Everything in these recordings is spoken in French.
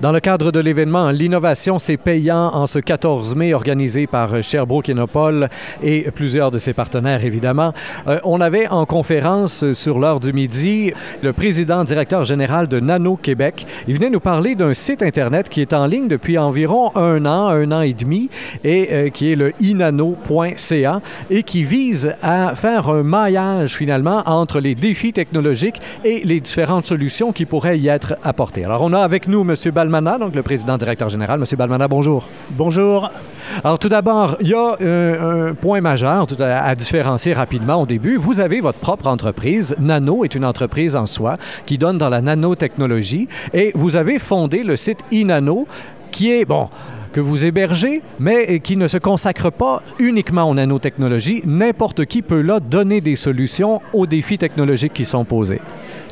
Dans le cadre de l'événement L'innovation, c'est payant en ce 14 mai organisé par Sherbrooke Innopol et plusieurs de ses partenaires, évidemment. Euh, on avait en conférence sur l'heure du midi le président directeur général de Nano Québec. Il venait nous parler d'un site Internet qui est en ligne depuis environ un an, un an et demi, et euh, qui est le inano.ca et qui vise à faire un maillage finalement entre les défis technologiques et les différentes solutions qui pourraient y être apportées. Alors, on a avec nous M. Bal Balmana, donc le président directeur général. Monsieur Balmana, bonjour. Bonjour. Alors tout d'abord, il y a euh, un point majeur à, à, différencier rapidement au début. Vous avez votre propre entreprise. Nano est une entreprise en soi qui donne dans la nanotechnologie et vous avez fondé le site Inano qui est, bon, que vous hébergez, mais qui ne se consacre pas uniquement aux nanotechnologies. N'importe qui peut là donner des solutions aux défis technologiques qui sont posés.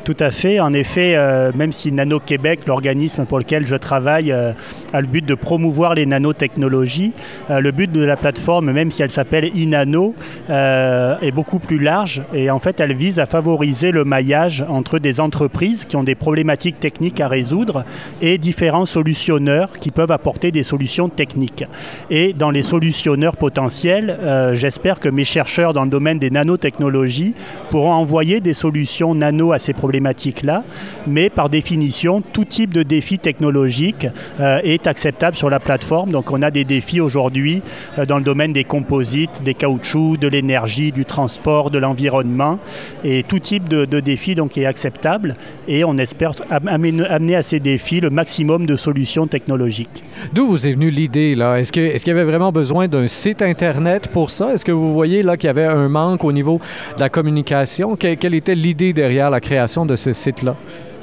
Tout à fait. En effet, euh, même si Nano Québec, l'organisme pour lequel je travaille, euh, a le but de promouvoir les nanotechnologies, euh, le but de la plateforme, même si elle s'appelle Inano, euh, est beaucoup plus large et en fait, elle vise à favoriser le maillage entre des entreprises qui ont des problématiques techniques à résoudre et différents solutionneurs qui peuvent apporter des solutions techniques. Et dans les solutionneurs potentiels, euh, j'espère que mes chercheurs dans le domaine des nanotechnologies pourront envoyer des solutions nano à ces problématiques-là, mais par définition, tout type de défi technologique euh, est acceptable sur la plateforme. Donc on a des défis aujourd'hui euh, dans le domaine des composites, des caoutchoucs, de l'énergie, du transport, de l'environnement, et tout type de, défi donc est acceptable, et on espère amener à ces défis le maximum de solutions technologiques. D'où vous est l'idée là? Est-ce est-ce qu'il y avait vraiment besoin d'un site internet pour ça? Est-ce que vous voyez là qu'il y avait un manque au niveau de la communication? Que, Quelle était l'idée derrière la création de ce site-là?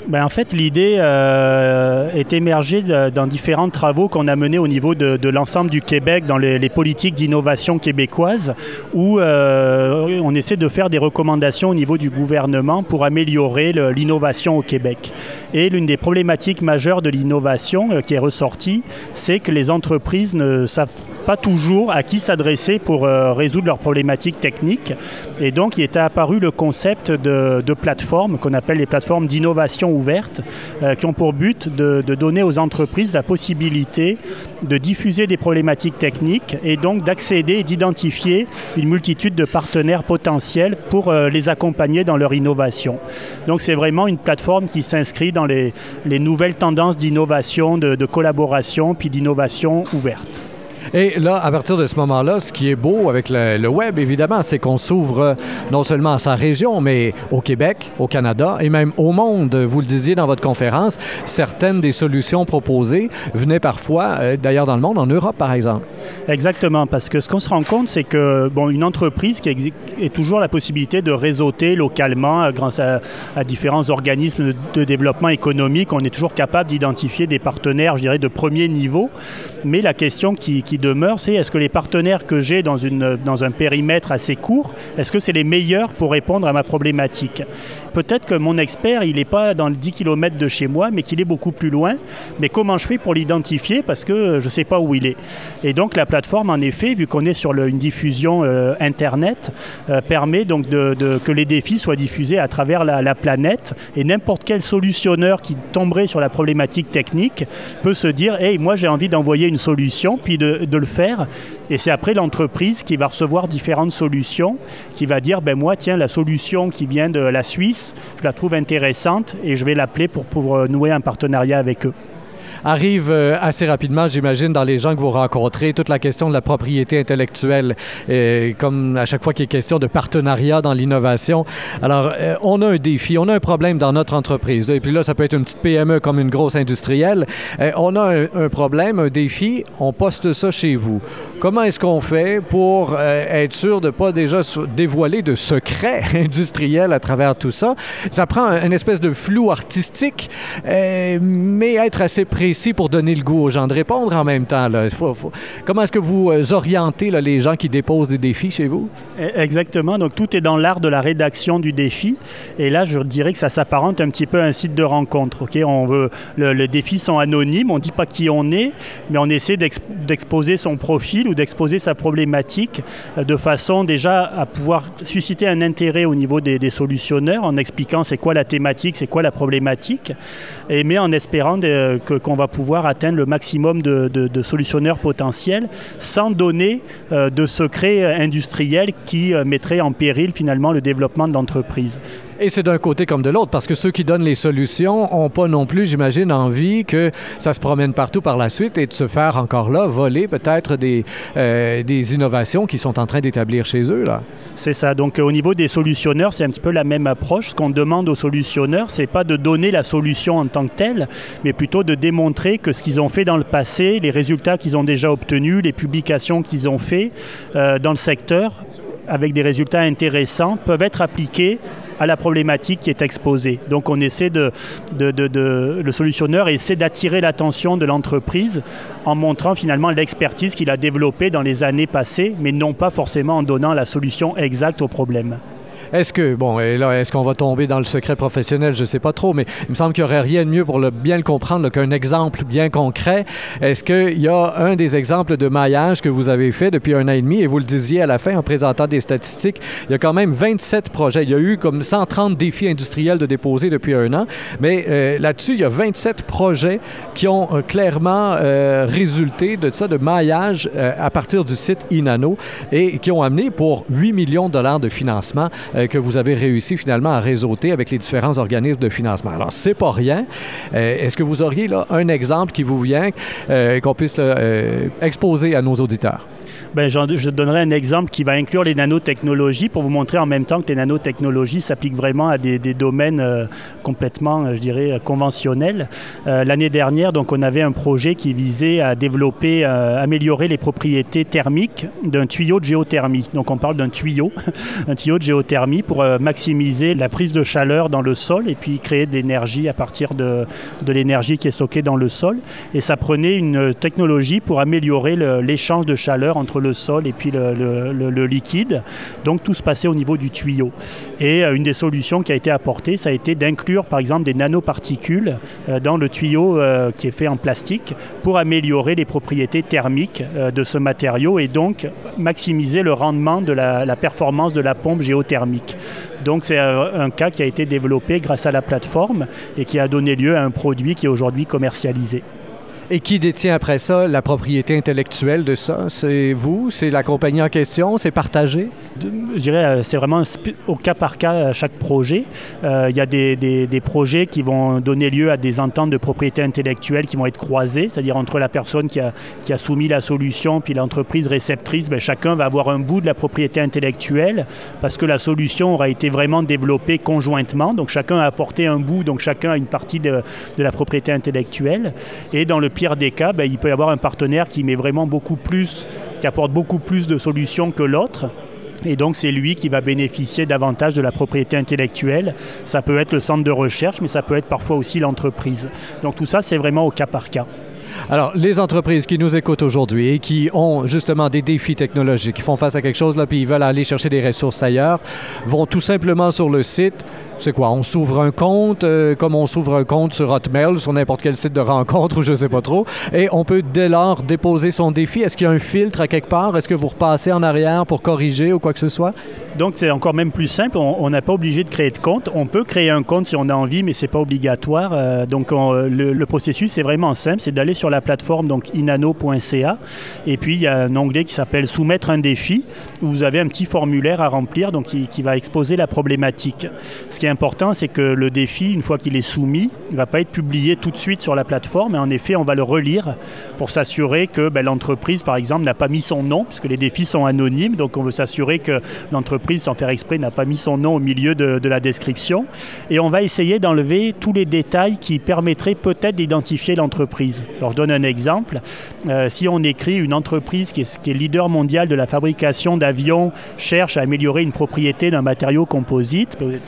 Ben en fait, l'idée euh, est émergée dans différents travaux qu'on a menés au niveau de, l'ensemble du Québec dans les, les politiques d'innovation québécoises, où euh, on essaie de faire des recommandations au niveau du gouvernement pour améliorer l'innovation au Québec. Et l'une des problématiques majeures de l'innovation euh, qui est ressortie, c'est que les entreprises ne savent pas toujours à qui s'adresser pour euh, résoudre leurs problématiques techniques. Et donc, il était apparu le concept de, de plateformes qu'on appelle les plateformes d'innovation ouverte, euh, qui ont pour but de, donner aux entreprises la possibilité de diffuser des problématiques techniques et donc d'accéder et d'identifier une multitude de partenaires potentiels pour euh, les accompagner dans leur innovation. Donc, c'est vraiment une plateforme qui s'inscrit dans les, les nouvelles tendances d'innovation, de, de collaboration, puis d'innovation ouverte. Et là, à partir de ce moment-là, ce qui est beau avec le, web, évidemment, c'est qu'on s'ouvre non seulement à sa région, mais au Québec, au Canada et même au monde. Vous le disiez dans votre conférence, certaines des solutions proposées venaient parfois, euh, d'ailleurs dans le monde, en Europe par exemple. Exactement, parce que ce qu'on se rend compte, c'est que bon, une entreprise qui a toujours la possibilité de réseauter localement grâce à, différents organismes de, de développement économique, on est toujours capable d'identifier des partenaires, je dirais, de premier niveau. Mais la question qui, qui demeure, c'est est-ce que les partenaires que j'ai dans, dans un périmètre assez court, est-ce que c'est les meilleurs pour répondre à ma problématique? Peut-être que mon expert, il n'est pas dans le 10 km de chez moi, mais qu'il est beaucoup plus loin. Mais comment je fais pour l'identifier? Parce que je ne sais pas où il est. Et donc la plateforme, en effet, vu qu'on est sur une diffusion euh, Internet, euh, permet donc de, que les défis soient diffusés à travers la, la planète. Et n'importe quel solutionneur qui tomberait sur la problématique technique peut se dire, hey, moi j'ai envie d'envoyer une solution, puis de, de le faire. Et c'est après l'entreprise qui va recevoir différentes solutions, qui va dire, ben moi, tiens, la solution qui vient de la Suisse, je la trouve intéressante et je vais l'appeler pour, pour nouer un partenariat avec eux arrive euh, assez rapidement, j'imagine, dans les gens que vous rencontrez, toute la question de la propriété intellectuelle, et comme à chaque fois qu'il est question de partenariat dans l'innovation. Alors, euh, on a un défi, on a un problème dans notre entreprise. Et puis là, ça peut être une petite PME comme une grosse industrielle. Euh, on a un, un problème, un défi, on poste ça chez vous. Comment est-ce qu'on fait pour euh, être sûr de ne pas déjà dévoiler de secrets industriels à travers tout ça? Ça prend une espèce de flou artistique, euh, mais être assez précis pour donner le goût aux gens de répondre en même temps. Comment est-ce que vous euh, orientez les gens qui déposent des défis chez vous? Exactement. Donc, tout est dans l'art de la rédaction du défi. Et là, je dirais que ça s'apparente un petit peu à un site de rencontre. Okay? On veut, le, les défis sont anonymes, on ne dit pas qui on est, mais on essaie d'exposer son profil ou d'exposer sa problématique euh, de façon déjà à pouvoir susciter un intérêt au niveau des, solutionneurs en expliquant c'est quoi la thématique, c'est quoi la problématique, et mais en espérant que, qu'on va va pouvoir atteindre le maximum de, solutionneurs potentiels sans donner euh, de secrets industriels qui mettraient en péril finalement le développement de l'entreprise. Et c'est d'un côté comme de l'autre, parce que ceux qui donnent les solutions n'ont pas non plus, j'imagine, envie que ça se promène partout par la suite et de se faire encore là voler peut-être des, euh, des innovations qui sont en train d'établir chez eux. C'est ça. Donc au niveau des solutionneurs, c'est un petit peu la même approche. Ce qu'on demande aux solutionneurs, c'est pas de donner la solution en tant que telle, mais plutôt de démontrer que ce qu'ils ont fait dans le passé, les résultats qu'ils ont déjà obtenus, les publications qu'ils ont fait euh, dans le secteur, avec des résultats intéressants, peuvent être appliqués à la problématique qui est exposée. Donc on essaie de, le solutionneur essaie d'attirer l'attention de l'entreprise en montrant finalement l'expertise qu'il a développée dans les années passées, mais non pas forcément en donnant la solution exacte au problème. Est-ce que, bon, et là, est-ce qu'on va tomber dans le secret professionnel? Je ne sais pas trop, mais il me semble qu'il n'y aurait rien de mieux pour bien le comprendre qu'un exemple bien concret. Est-ce qu'il y a un des exemples de maillage que vous avez fait depuis un an et demi, et vous le disiez à la fin en présentant des statistiques, il y a quand même 27 projets. Il y a eu comme 130 défis industriels de déposer depuis un an, mais euh, là-dessus, il y a 27 projets qui ont euh, clairement euh, résulté de ça, de maillage à partir du site Inano, et qui ont amené pour 8 millions de dollars de financement euh, que vous avez réussi finalement à réseauter avec les différents organismes de financement. Alors, c'est pas rien. Euh, est-ce que vous auriez un exemple qui vous vient euh, qu'on puisse exposer à nos auditeurs? Ben, je donnerai un exemple qui va inclure les nanotechnologies pour vous montrer en même temps que les nanotechnologies s'appliquent vraiment à des, domaines euh, complètement, euh, je dirais, conventionnels. Euh, l'année dernière, donc, on avait un projet qui visait à développer, améliorer les propriétés thermiques d'un tuyau de géothermie. Donc on parle d'un tuyau, un tuyau de géothermie pour maximiser la prise de chaleur dans le sol et puis créer de l'énergie à partir de, de l'énergie qui est stockée dans le sol. Et ça prenait une technologie pour améliorer l'échange de chaleur entre le sol et puis le, liquide. Donc tout se passait au niveau du tuyau. Et euh, une des solutions qui a été apportée, ça a été d'inclure par exemple des nanoparticules euh, dans le tuyau euh, qui est fait en plastique pour améliorer les propriétés thermiques de ce matériau et donc maximiser le rendement de la, la performance de la pompe géothermique. Donc c'est un cas qui a été développé grâce à la plateforme et qui a donné lieu à un produit qui est aujourd'hui commercialisé. Et qui détient après ça la propriété intellectuelle de ça? C'est vous? C'est la compagnie en question? C'est partagé? Je dirais, euh, c'est vraiment au cas par cas à chaque projet. Euh, il y a des, projets qui vont donner lieu à des ententes de propriété intellectuelle qui vont être croisées, c'est-à-dire entre la personne qui a, soumis la solution puis l'entreprise réceptrice, bien, chacun va avoir un bout de la propriété intellectuelle parce que la solution aura été vraiment développée conjointement. Donc chacun a apporté un bout, donc chacun a une partie de, la propriété intellectuelle. Et dans le des cas, ben, il peut y avoir un partenaire qui met vraiment beaucoup plus, qui apporte beaucoup plus de solutions que l'autre. Et donc, c'est lui qui va bénéficier davantage de la propriété intellectuelle. Ça peut être le centre de recherche, mais ça peut être parfois aussi l'entreprise. Donc, tout ça, c'est vraiment au cas par cas. Alors, les entreprises qui nous écoutent aujourd'hui et qui ont justement des défis technologiques, qui font face à quelque chose, là, puis ils veulent aller chercher des ressources ailleurs, vont tout simplement sur le site c'est quoi? On s'ouvre un compte, euh, comme on s'ouvre un compte sur Hotmail, sur n'importe quel site de rencontre ou je ne sais pas trop, et on peut dès lors déposer son défi. Est-ce qu'il y a un filtre à quelque part? Est-ce que vous repassez en arrière pour corriger ou quoi que ce soit? Donc, c'est encore même plus simple. On n'a pas obligé de créer de compte. On peut créer un compte si on a envie, mais ce n'est pas obligatoire. Euh, donc, le, processus est vraiment simple. C'est d'aller sur la plateforme donc inano.ca. Et puis, il y a un onglet qui s'appelle Soumettre un défi, où vous avez un petit formulaire à remplir donc qui, qui va exposer la problématique. Ce qui important, c'est que le défi, une fois qu'il est soumis, ne va pas être publié tout de suite sur la plateforme. Et en effet, on va le relire pour s'assurer que ben, l'entreprise, par exemple, n'a pas mis son nom, puisque les défis sont anonymes. Donc, on veut s'assurer que l'entreprise, sans faire exprès, n'a pas mis son nom au milieu de, la description. Et on va essayer d'enlever tous les détails qui permettraient peut-être d'identifier l'entreprise. Alors, je donne un exemple. Euh, si on écrit une entreprise qui est, leader mondial de la fabrication d'avions cherche à améliorer une propriété d'un matériau composite, ben,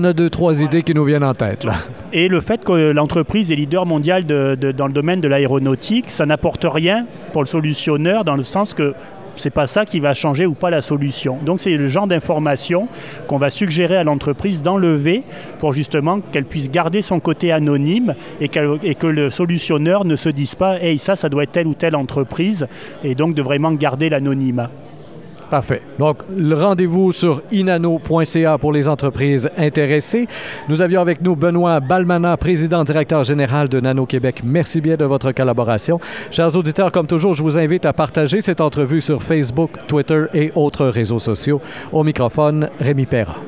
on a deux, trois idées qui nous viennent en tête. Là. Et le fait que l'entreprise est leader mondial dans le domaine de l'aéronautique, ça n'apporte rien pour le solutionneur dans le sens que c'est pas ça qui va changer ou pas la solution. Donc c'est le genre d'information qu'on va suggérer à l'entreprise d'enlever pour justement qu'elle puisse garder son côté anonyme et, et, que le solutionneur ne se dise pas hey ça ça doit être telle ou telle entreprise et donc de vraiment garder l'anonymat. Parfait. Donc, le rendez-vous sur inano.ca pour les entreprises intéressées. Nous avions avec nous Benoît Balmana, président directeur général de Nano Québec. Merci bien de votre collaboration. Chers auditeurs, comme toujours, je vous invite à partager cette entrevue sur Facebook, Twitter et autres réseaux sociaux. Au microphone, Rémi Perra.